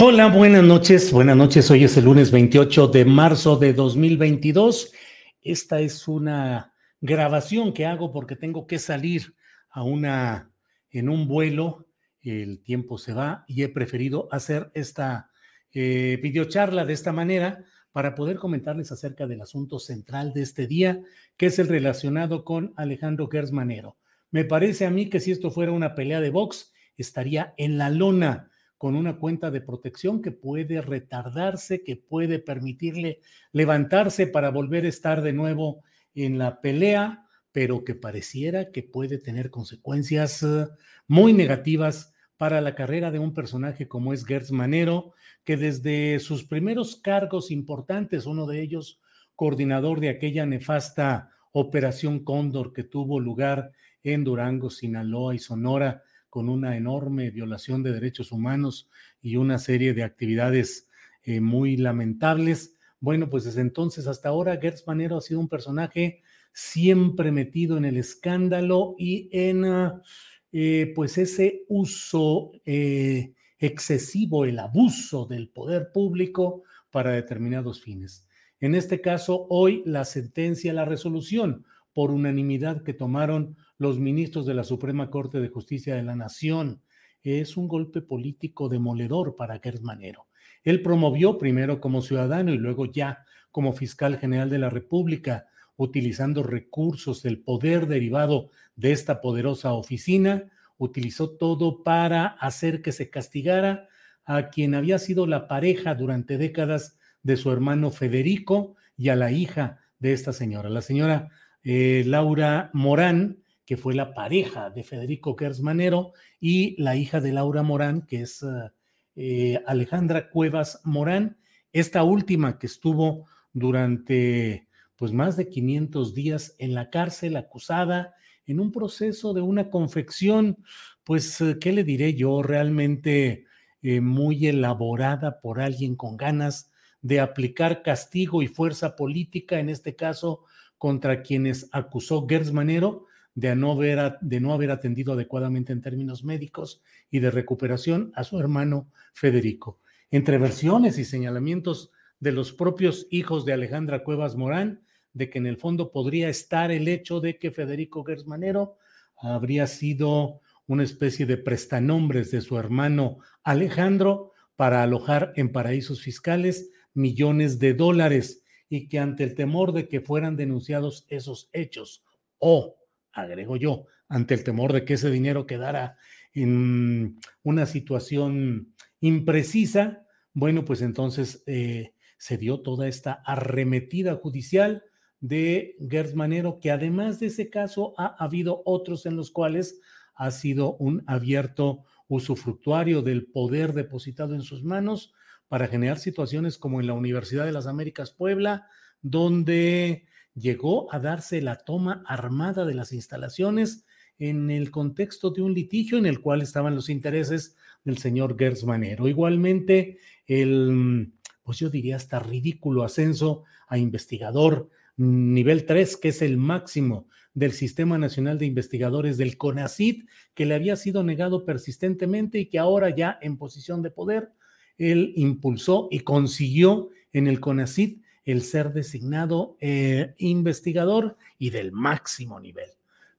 Hola, buenas noches. Buenas noches. Hoy es el lunes 28 de marzo de 2022. Esta es una grabación que hago porque tengo que salir a una en un vuelo. El tiempo se va y he preferido hacer esta eh, videocharla de esta manera para poder comentarles acerca del asunto central de este día, que es el relacionado con Alejandro Gersmanero. Me parece a mí que si esto fuera una pelea de box, estaría en la lona con una cuenta de protección que puede retardarse, que puede permitirle levantarse para volver a estar de nuevo en la pelea, pero que pareciera que puede tener consecuencias eh, muy negativas para la carrera de un personaje como es Gertz Manero, que desde sus primeros cargos importantes, uno de ellos coordinador de aquella nefasta Operación Cóndor que tuvo lugar en Durango, Sinaloa y Sonora, con una enorme violación de derechos humanos y una serie de actividades eh, muy lamentables. Bueno, pues desde entonces hasta ahora, Gertz Manero ha sido un personaje siempre metido en el escándalo y en ah, eh, pues ese uso eh, excesivo, el abuso del poder público para determinados fines. En este caso, hoy la sentencia, la resolución por unanimidad que tomaron los ministros de la Suprema Corte de Justicia de la Nación. Es un golpe político demoledor para Gerd Manero. Él promovió primero como ciudadano y luego ya como fiscal general de la República, utilizando recursos del poder derivado de esta poderosa oficina, utilizó todo para hacer que se castigara a quien había sido la pareja durante décadas de su hermano Federico y a la hija de esta señora, la señora eh, Laura Morán, que fue la pareja de Federico Gersmanero, y la hija de Laura Morán, que es eh, eh, Alejandra Cuevas Morán, esta última que estuvo durante pues más de 500 días en la cárcel acusada en un proceso de una confección, pues, eh, ¿qué le diré yo? Realmente muy elaborada por alguien con ganas de aplicar castigo y fuerza política, en este caso contra quienes acusó Gersmanero de no, haber, de no haber atendido adecuadamente en términos médicos y de recuperación a su hermano Federico. Entre versiones y señalamientos de los propios hijos de Alejandra Cuevas Morán, de que en el fondo podría estar el hecho de que Federico Gersmanero habría sido una especie de prestanombres de su hermano Alejandro para alojar en paraísos fiscales millones de dólares y que ante el temor de que fueran denunciados esos hechos o agrego yo, ante el temor de que ese dinero quedara en una situación imprecisa, bueno, pues entonces eh, se dio toda esta arremetida judicial de Gerd Manero, que además de ese caso ha habido otros en los cuales ha sido un abierto usufructuario del poder depositado en sus manos para generar situaciones como en la Universidad de las Américas Puebla, donde llegó a darse la toma armada de las instalaciones en el contexto de un litigio en el cual estaban los intereses del señor Gertz Manero. Igualmente, el, pues yo diría hasta ridículo ascenso a investigador nivel 3, que es el máximo del Sistema Nacional de Investigadores del CONACIT, que le había sido negado persistentemente y que ahora ya en posición de poder, él impulsó y consiguió en el CONACIT el ser designado eh, investigador y del máximo nivel.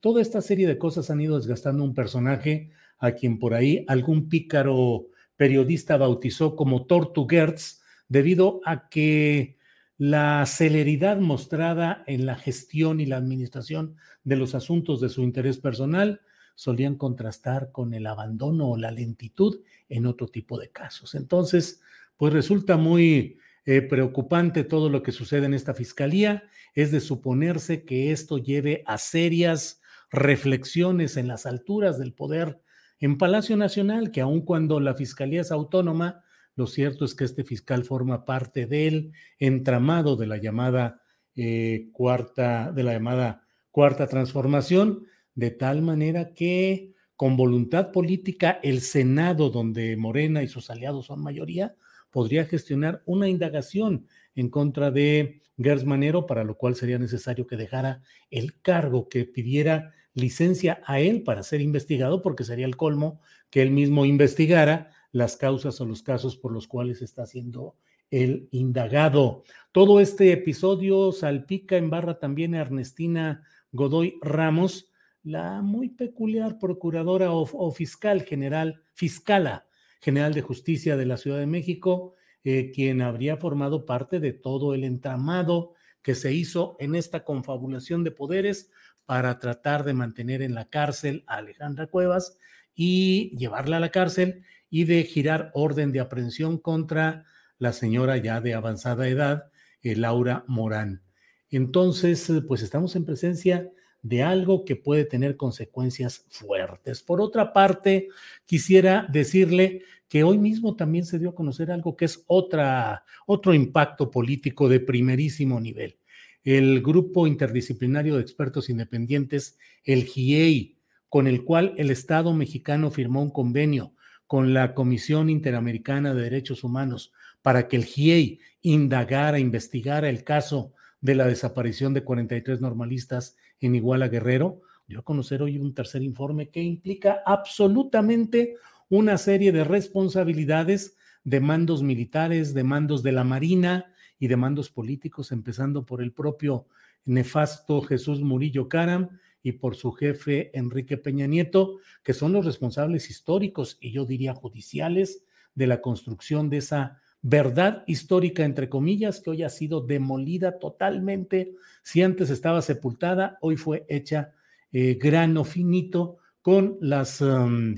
Toda esta serie de cosas han ido desgastando un personaje a quien por ahí algún pícaro periodista bautizó como Tortuguerz, debido a que la celeridad mostrada en la gestión y la administración de los asuntos de su interés personal solían contrastar con el abandono o la lentitud en otro tipo de casos. Entonces, pues resulta muy eh, preocupante todo lo que sucede en esta fiscalía. Es de suponerse que esto lleve a serias reflexiones en las alturas del poder en Palacio Nacional, que aun cuando la fiscalía es autónoma, lo cierto es que este fiscal forma parte del entramado de la llamada eh, cuarta, de la llamada cuarta transformación, de tal manera que con voluntad política el Senado, donde Morena y sus aliados son mayoría, podría gestionar una indagación en contra de Gers Manero, para lo cual sería necesario que dejara el cargo, que pidiera licencia a él para ser investigado, porque sería el colmo que él mismo investigara las causas o los casos por los cuales está siendo el indagado. Todo este episodio salpica en barra también a Ernestina Godoy Ramos, la muy peculiar procuradora o, fiscal general, fiscala general de justicia de la Ciudad de México, eh, quien habría formado parte de todo el entramado que se hizo en esta confabulación de poderes para tratar de mantener en la cárcel a Alejandra Cuevas y llevarla a la cárcel y de girar orden de aprehensión contra la señora ya de avanzada edad, eh, Laura Morán. Entonces, pues estamos en presencia de algo que puede tener consecuencias fuertes. Por otra parte, quisiera decirle que hoy mismo también se dio a conocer algo que es otro impacto político de primerísimo nivel. El grupo interdisciplinario de expertos independientes, el GIEI, con el cual el Estado mexicano firmó un convenio con la Comisión Interamericana de Derechos Humanos para que el GIEI indagara, investigara el caso de la desaparición de 43 normalistas en Iguala Guerrero, dio a conocer hoy un tercer informe que implica absolutamente una serie de responsabilidades de mandos militares, de mandos de la Marina y de mandos políticos, empezando por el propio nefasto Jesús Murillo Caram, y por su jefe Enrique Peña Nieto, que son los responsables históricos y yo diría judiciales de la construcción de esa verdad histórica, entre comillas, que hoy ha sido demolida totalmente. Si antes estaba sepultada, hoy fue hecha eh, grano finito con las, um,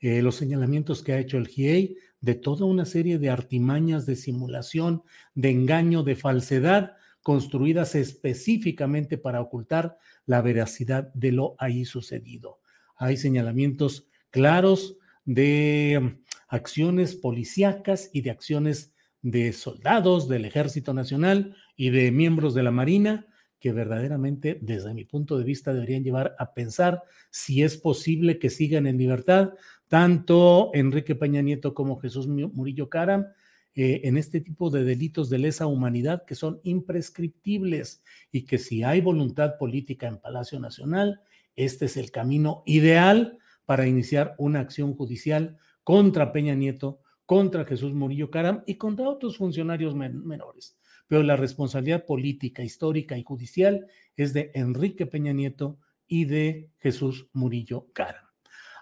eh, los señalamientos que ha hecho el GIEI de toda una serie de artimañas de simulación, de engaño, de falsedad, construidas específicamente para ocultar la veracidad de lo ahí sucedido. Hay señalamientos claros de acciones policíacas y de acciones de soldados del Ejército Nacional y de miembros de la Marina que verdaderamente, desde mi punto de vista, deberían llevar a pensar si es posible que sigan en libertad tanto Enrique Peña Nieto como Jesús Murillo Caram eh, en este tipo de delitos de lesa humanidad que son imprescriptibles y que si hay voluntad política en Palacio Nacional, este es el camino ideal para iniciar una acción judicial contra Peña Nieto, contra Jesús Murillo Caram y contra otros funcionarios menores. Pero la responsabilidad política, histórica y judicial es de Enrique Peña Nieto y de Jesús Murillo Caram.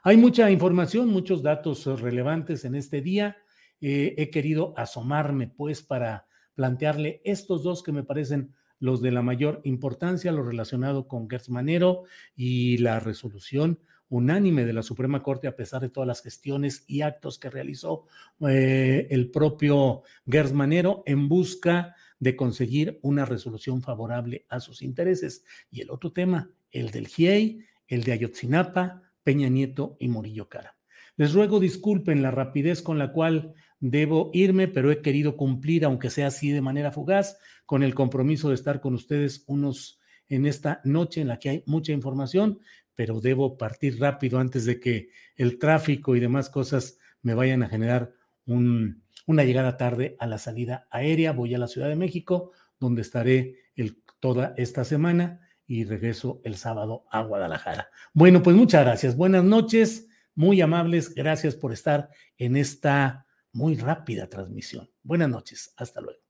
Hay mucha información, muchos datos relevantes en este día. Eh, he querido asomarme pues para plantearle estos dos que me parecen los de la mayor importancia, lo relacionado con Gertz Manero y la resolución unánime de la Suprema Corte a pesar de todas las gestiones y actos que realizó eh, el propio Gertz Manero en busca de conseguir una resolución favorable a sus intereses. Y el otro tema, el del GIEI, el de Ayotzinapa, Peña Nieto y Murillo Cara. Les ruego disculpen la rapidez con la cual debo irme, pero he querido cumplir, aunque sea así de manera fugaz, con el compromiso de estar con ustedes unos en esta noche en la que hay mucha información, pero debo partir rápido antes de que el tráfico y demás cosas me vayan a generar una llegada tarde a la salida aérea. Voy a la Ciudad de México, donde estaré toda esta semana y regreso el sábado a Guadalajara. Bueno, pues muchas gracias. Buenas noches, muy amables. Gracias por estar en esta muy rápida transmisión. Buenas noches. Hasta luego.